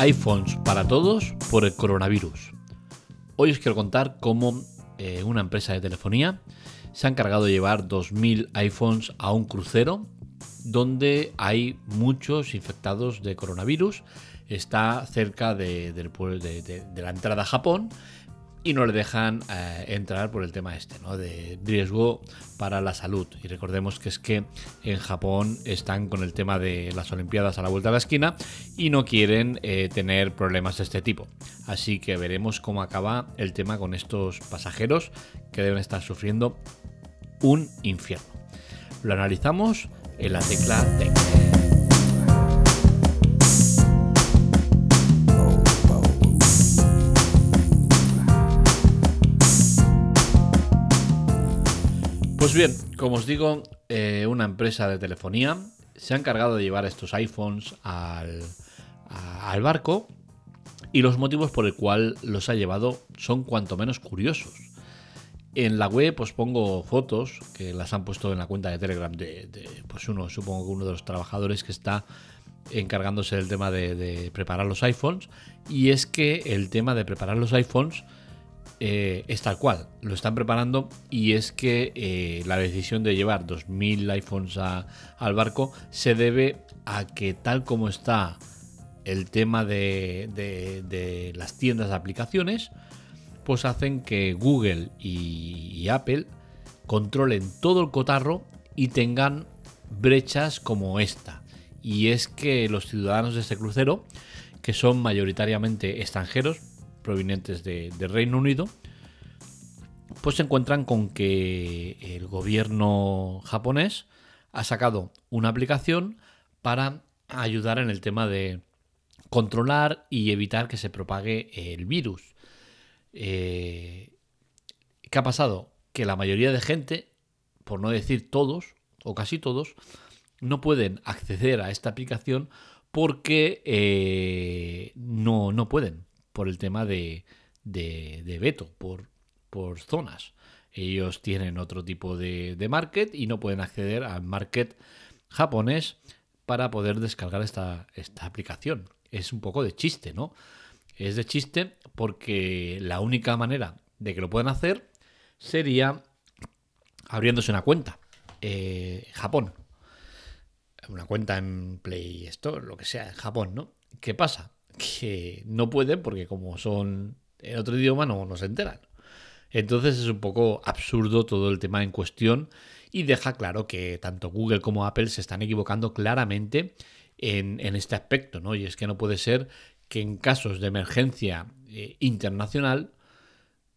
iPhones para todos por el coronavirus. Hoy os quiero contar cómo eh, una empresa de telefonía se ha encargado de llevar 2.000 iPhones a un crucero donde hay muchos infectados de coronavirus. Está cerca de, de la entrada a Japón y no le dejan eh, entrar por el tema este, ¿no? De riesgo para la salud. Y recordemos que es que en Japón están con el tema de las Olimpiadas a la vuelta de la esquina y no quieren eh, tener problemas de este tipo. Así que veremos cómo acaba el tema con estos pasajeros que deben estar sufriendo un infierno. Lo analizamos en la tecla Tech. Pues bien, como os digo, eh, una empresa de telefonía se ha encargado de llevar estos iPhones al, barco y los motivos por el cual los ha llevado son cuanto menos curiosos. En la web os pongo fotos que las han puesto en la cuenta de Telegram de, pues uno, supongo que uno de los trabajadores que está encargándose del tema de preparar los iPhones. Y es que el tema de preparar los iPhones eh, es tal cual, lo están preparando y es que eh, la decisión de llevar 2.000 iPhones al barco se debe a que tal como está el tema de, las tiendas de aplicaciones, pues hacen que Google y, Apple controlen todo el cotarro y tengan brechas como esta. Y es que los ciudadanos de este crucero, que son mayoritariamente extranjeros, provenientes de, Reino Unido, pues se encuentran con que el gobierno japonés ha sacado una aplicación para ayudar en el tema de controlar y evitar que se propague el virus. Eh, ¿Qué ha pasado? Que la mayoría de gente, por no decir todos, o casi todos, no pueden acceder a esta aplicación porque eh, no, no pueden por el tema de, de, veto, por, por zonas. Ellos tienen otro tipo de, de, market y no pueden acceder al market japonés para poder descargar esta, esta aplicación. Es un poco de chiste, ¿no? Es de chiste porque la única manera de que lo puedan hacer sería abriéndose una cuenta. Eh, Japón. Una cuenta en Play Store, lo que sea, en Japón, ¿no? ¿Qué pasa? Que no pueden porque como son en otro idioma no, nos se enteran. Entonces es un poco absurdo todo el tema en cuestión y deja claro que tanto Google como Apple se están equivocando claramente en, este aspecto, ¿no? Y es que no puede ser que en casos de emergencia eh, internacional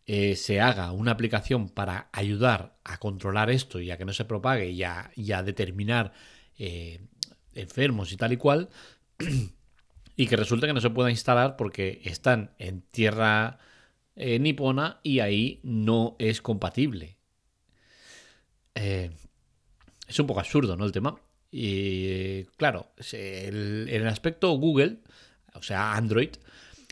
eh, se haga una aplicación para ayudar a controlar esto y a que no se propague y a, determinar eh, enfermos y tal y cual, y que resulta que no se pueda instalar porque están en tierra eh, nipona y ahí no es compatible. Eh, es un poco absurdo, ¿no? El tema. Y claro, en el aspecto Google, o sea, Android,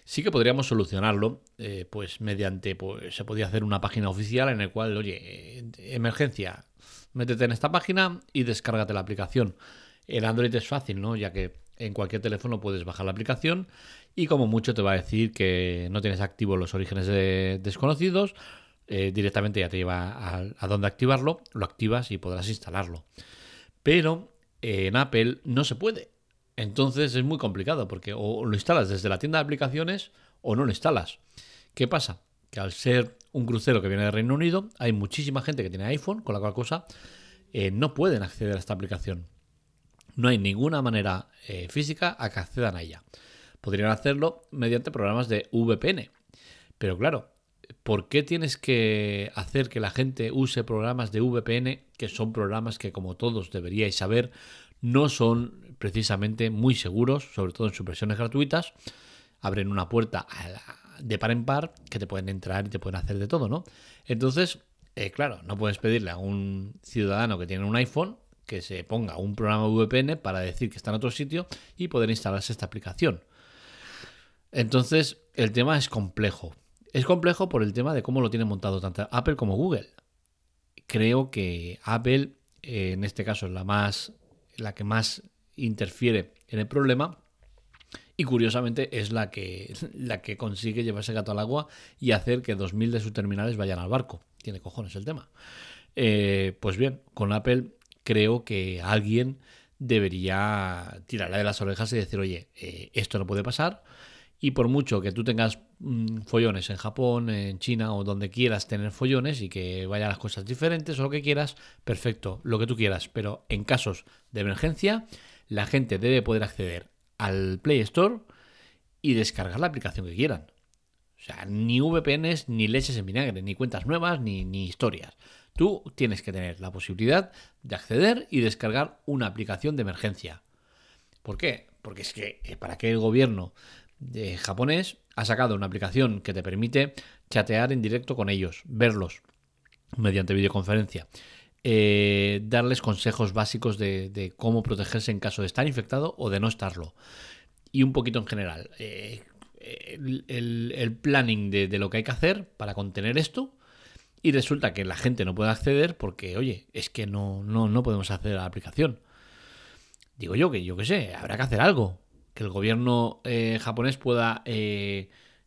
sí que podríamos solucionarlo, eh, pues mediante, pues se podía hacer una página oficial en el cual, oye, emergencia, métete en esta página y descárgate la aplicación. En Android es fácil, ¿no? Ya que en cualquier teléfono puedes bajar la aplicación y como mucho te va a decir que no tienes activos los orígenes desconocidos, eh, directamente ya te lleva a, a dónde activarlo, lo activas y podrás instalarlo. Pero en Apple no se puede. Entonces es muy complicado porque o lo instalas desde la tienda de aplicaciones o no lo instalas. ¿Qué pasa? Que al ser un crucero que viene de Reino Unido, hay muchísima gente que tiene iPhone, con la cual cosa eh, no pueden acceder a esta aplicación. No hay ninguna manera eh, física a que accedan a ella. Podrían hacerlo mediante programas de VPN. Pero claro, ¿por qué tienes que hacer que la gente use programas de VPN, que son programas que como todos deberíais saber, no son precisamente muy seguros, sobre todo en sus versiones gratuitas? Abren una puerta de par en par que te pueden entrar y te pueden hacer de todo, ¿no? Entonces, eh, claro, no puedes pedirle a un ciudadano que tiene un iPhone que se ponga un programa VPN para decir que está en otro sitio y poder instalarse esta aplicación. Entonces, el tema es complejo. Es complejo por el tema de cómo lo tiene montado tanto Apple como Google. Creo que Apple, eh, en este caso, es la más la que más interfiere en el problema Y curiosamente es la que, la que consigue llevarse gato al agua y hacer que 2.000 de sus terminales vayan al barco. Tiene cojones el tema. Eh, pues bien, con Apple creo que alguien debería tirarla de las orejas y decir, oye, eh, esto no puede pasar. Y por mucho que tú tengas mm, follones en Japón, en China o donde quieras tener follones y que vayan las cosas diferentes o lo que quieras, perfecto, lo que tú quieras. Pero en casos de emergencia, la gente debe poder acceder al Play Store y descargar la aplicación que quieran. O sea, ni VPNs, ni leches en vinagre, ni cuentas nuevas, ni, ni historias. Tú tienes que tener la posibilidad de acceder y descargar una aplicación de emergencia. ¿Por qué? Porque es que eh, para qué el gobierno de japonés ha sacado una aplicación que te permite chatear en directo con ellos, verlos mediante videoconferencia, eh, darles consejos básicos de, cómo protegerse en caso de estar infectado o de no estarlo. Y un poquito en general. Eh, el, planning de, lo que hay que hacer para contener esto. Y resulta que la gente no puede acceder porque, oye, es que no, no, no podemos acceder a la aplicación. Digo yo que yo qué sé, habrá que hacer algo. Que el gobierno eh, japonés pueda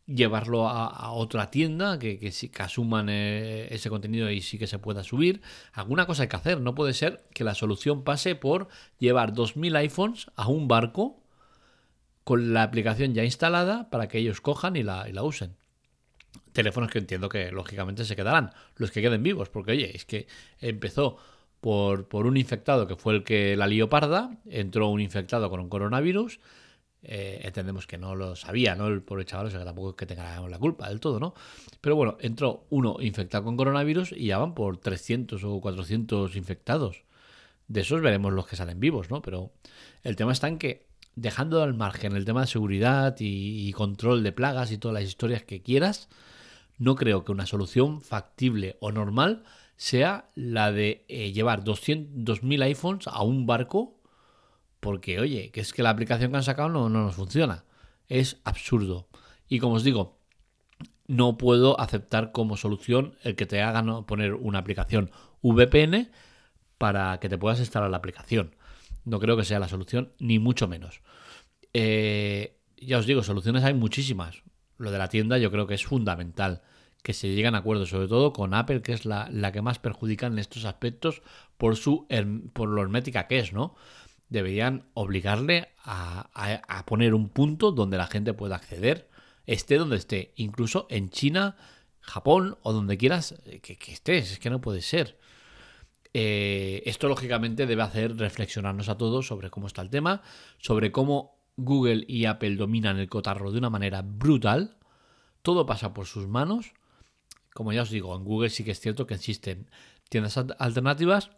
llevarlo a, otra tienda, que, que, que asuman eh, ese contenido y sí que se pueda subir. Alguna cosa hay que hacer. No puede ser que la solución pase por llevar 2.000 iPhones a un barco con la aplicación ya instalada para que ellos cojan y la, usen. Teléfonos que entiendo que lógicamente se quedarán, los que queden vivos, porque oye, es que empezó por, por un infectado que fue el que la lió parda, entró un infectado con un coronavirus, eh, entendemos que no lo sabía, ¿no? El pobre chaval, o sea que tampoco es que tenga la culpa del todo, ¿no? Pero bueno, entró uno infectado con coronavirus y ya van por 300 o 400 infectados. De esos veremos los que salen vivos, ¿no? Pero el tema está en que, dejando al margen el tema de seguridad y, control de plagas y todas las historias que quieras, no creo que una solución factible o normal sea la de eh, llevar 200.000 iPhones a un barco porque, oye, que es que la aplicación que han sacado no, no nos funciona. Es absurdo. Y como os digo, no puedo aceptar como solución el que te hagan poner una aplicación VPN para que te puedas instalar la aplicación. No creo que sea la solución, ni mucho menos. Eh, ya os digo, soluciones hay muchísimas. Lo de la tienda yo creo que es fundamental que se lleguen a acuerdos, sobre todo con Apple, que es la, la que más perjudica en estos aspectos por, su, por lo hermética que es, ¿no? deberían obligarle a, poner un punto donde la gente pueda acceder, esté donde esté, incluso en China, Japón o donde quieras eh, que, estés, es que no puede ser. Eh, esto lógicamente debe hacer reflexionarnos a todos sobre cómo está el tema, sobre cómo Google y Apple dominan el cotarro de una manera brutal, todo pasa por sus manos. Como ya os digo, en Google sí que es cierto que existen tiendas alternativas,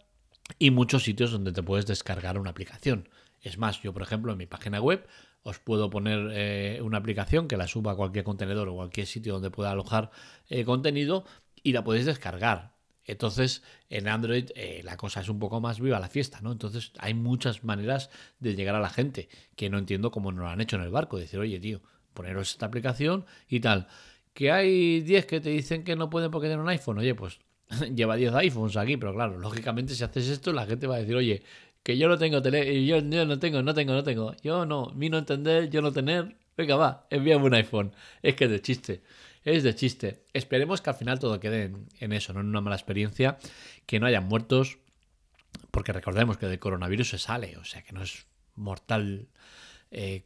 y muchos sitios donde te puedes descargar una aplicación. Es más, yo por ejemplo en mi página web os puedo poner eh, una aplicación que la suba a cualquier contenedor o cualquier sitio donde pueda alojar eh, contenido y la podéis descargar. Entonces, en Android eh, la cosa es un poco más viva la fiesta, ¿no? Entonces, hay muchas maneras de llegar a la gente que no entiendo cómo no lo han hecho en el barco. Decir, oye, tío, poneros esta aplicación y tal. Que hay 10 que te dicen que no pueden porque tienen un iPhone. Oye, pues lleva 10 iPhones aquí, pero claro, lógicamente si haces esto, la gente va a decir, oye, que yo no tengo tele, yo, yo no tengo, no tengo, no tengo. Yo no, mi no entender, yo no tener. Venga, va, envíame un iPhone. Es que es de chiste. Es de chiste. Esperemos que al final todo quede en, eso, no en una mala experiencia, que no hayan muertos, porque recordemos que del coronavirus se sale, o sea que no es mortal eh,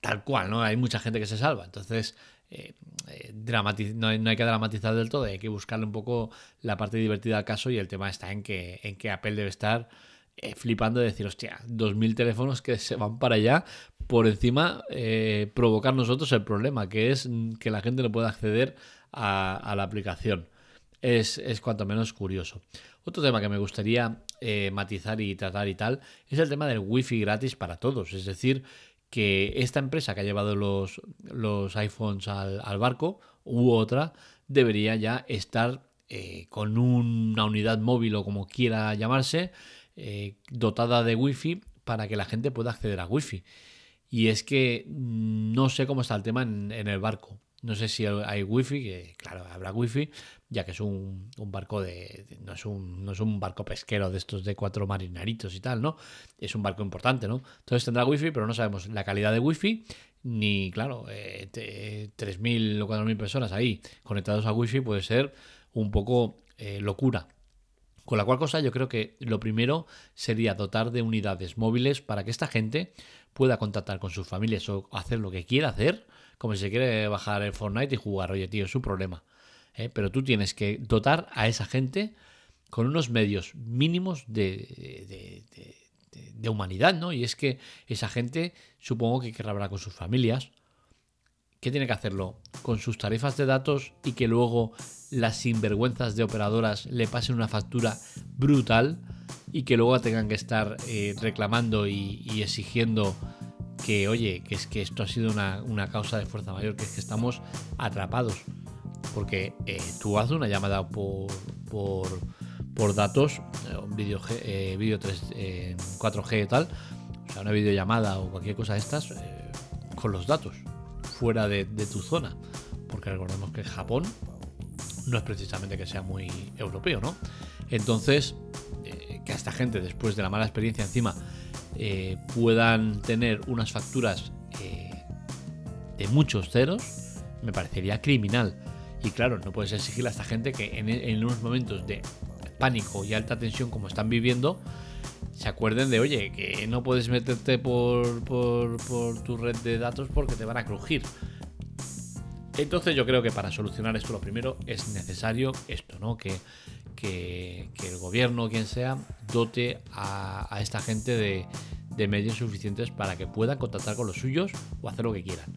tal cual, ¿no? Hay mucha gente que se salva. Entonces, eh, eh, no, hay, que dramatizar del todo, hay que buscarle un poco la parte divertida al caso y el tema está en que, en que Apple debe estar flipando de decir, hostia, 2.000 teléfonos que se van para allá por encima provocar nosotros el problema, que es que la gente no pueda acceder a, la aplicación. Es, cuanto menos curioso. Otro tema que me gustaría matizar y tratar y tal es el tema del wifi gratis para todos. Es decir, que esta empresa que ha llevado los, los iPhones al, barco u otra debería ya estar eh, con una unidad móvil o como quiera llamarse, eh, dotada de wifi para que la gente pueda acceder a wifi. Y es que no sé cómo está el tema en, el barco. No sé si hay wifi, que claro, habrá wifi, ya que es un, barco de, no, es un, no es un barco pesquero de estos de cuatro marinaritos y tal, ¿no? Es un barco importante, ¿no? Entonces tendrá wifi, pero no sabemos la calidad de wifi, ni, claro, eh, 3.000 o 4.000 personas ahí conectados a wifi puede ser un poco eh, locura. Con la cual cosa yo creo que lo primero sería dotar de unidades móviles para que esta gente pueda contactar con sus familias o hacer lo que quiera hacer como si se quiere bajar el Fortnite y jugar. Oye, tío, es su problema. ¿eh? Pero tú tienes que dotar a esa gente con unos medios mínimos de, de, humanidad, ¿no? Y es que esa gente supongo que querrá hablar con sus familias. ¿Qué tiene que hacerlo? Con sus tarifas de datos y que luego las sinvergüenzas de operadoras le pasen una factura brutal y que luego tengan que estar eh, reclamando y exigiendo que, oye, que es que esto ha sido una, causa de fuerza mayor, que es que estamos atrapados. Porque eh, tú haces una llamada por, por, datos, un vídeo eh, video 3, 4G y tal, o sea, una videollamada o cualquier cosa de estas, eh, con los datos, fuera de, de tu zona. Porque recordemos que Japón no es precisamente que sea muy europeo, ¿no? Entonces, esta gente, después de la mala experiencia encima, eh, puedan tener unas facturas eh, de muchos ceros, me parecería criminal. Y claro, no puedes exigirle a esta gente que en, unos momentos de pánico y alta tensión como están viviendo, se acuerden de, oye, que no puedes meterte por, por, por tu red de datos porque te van a crujir. Entonces yo creo que para solucionar esto lo primero es necesario esto, ¿no? Que que, el gobierno o quien sea dote a, esta gente de, medios suficientes para que puedan contactar con los suyos o hacer lo que quieran.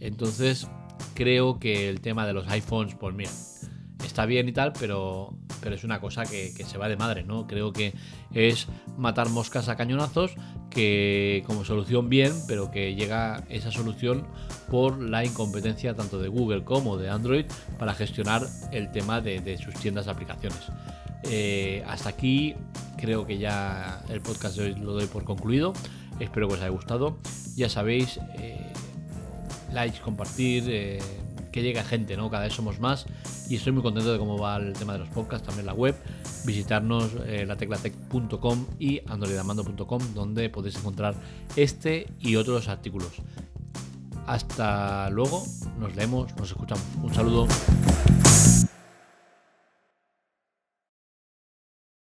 Entonces, creo que el tema de los iPhones, pues mira, está bien y tal, pero, pero es una cosa que, se va de madre, ¿no? Creo que es matar moscas a cañonazos, que como solución bien, pero que llega esa solución por la incompetencia tanto de Google como de Android para gestionar el tema de, sus tiendas de aplicaciones. Eh, hasta aquí creo que ya el podcast de hoy lo doy por concluido. Espero que os haya gustado. Ya sabéis, eh, likes, compartir, eh, que llegue gente, ¿no? Cada vez somos más y estoy muy contento de cómo va el tema de los podcasts, también la web. Visitarnos eh, lateclatec.com y androidamando.com donde podéis encontrar este y otros artículos. Hasta luego, nos leemos, nos escuchamos. Un saludo.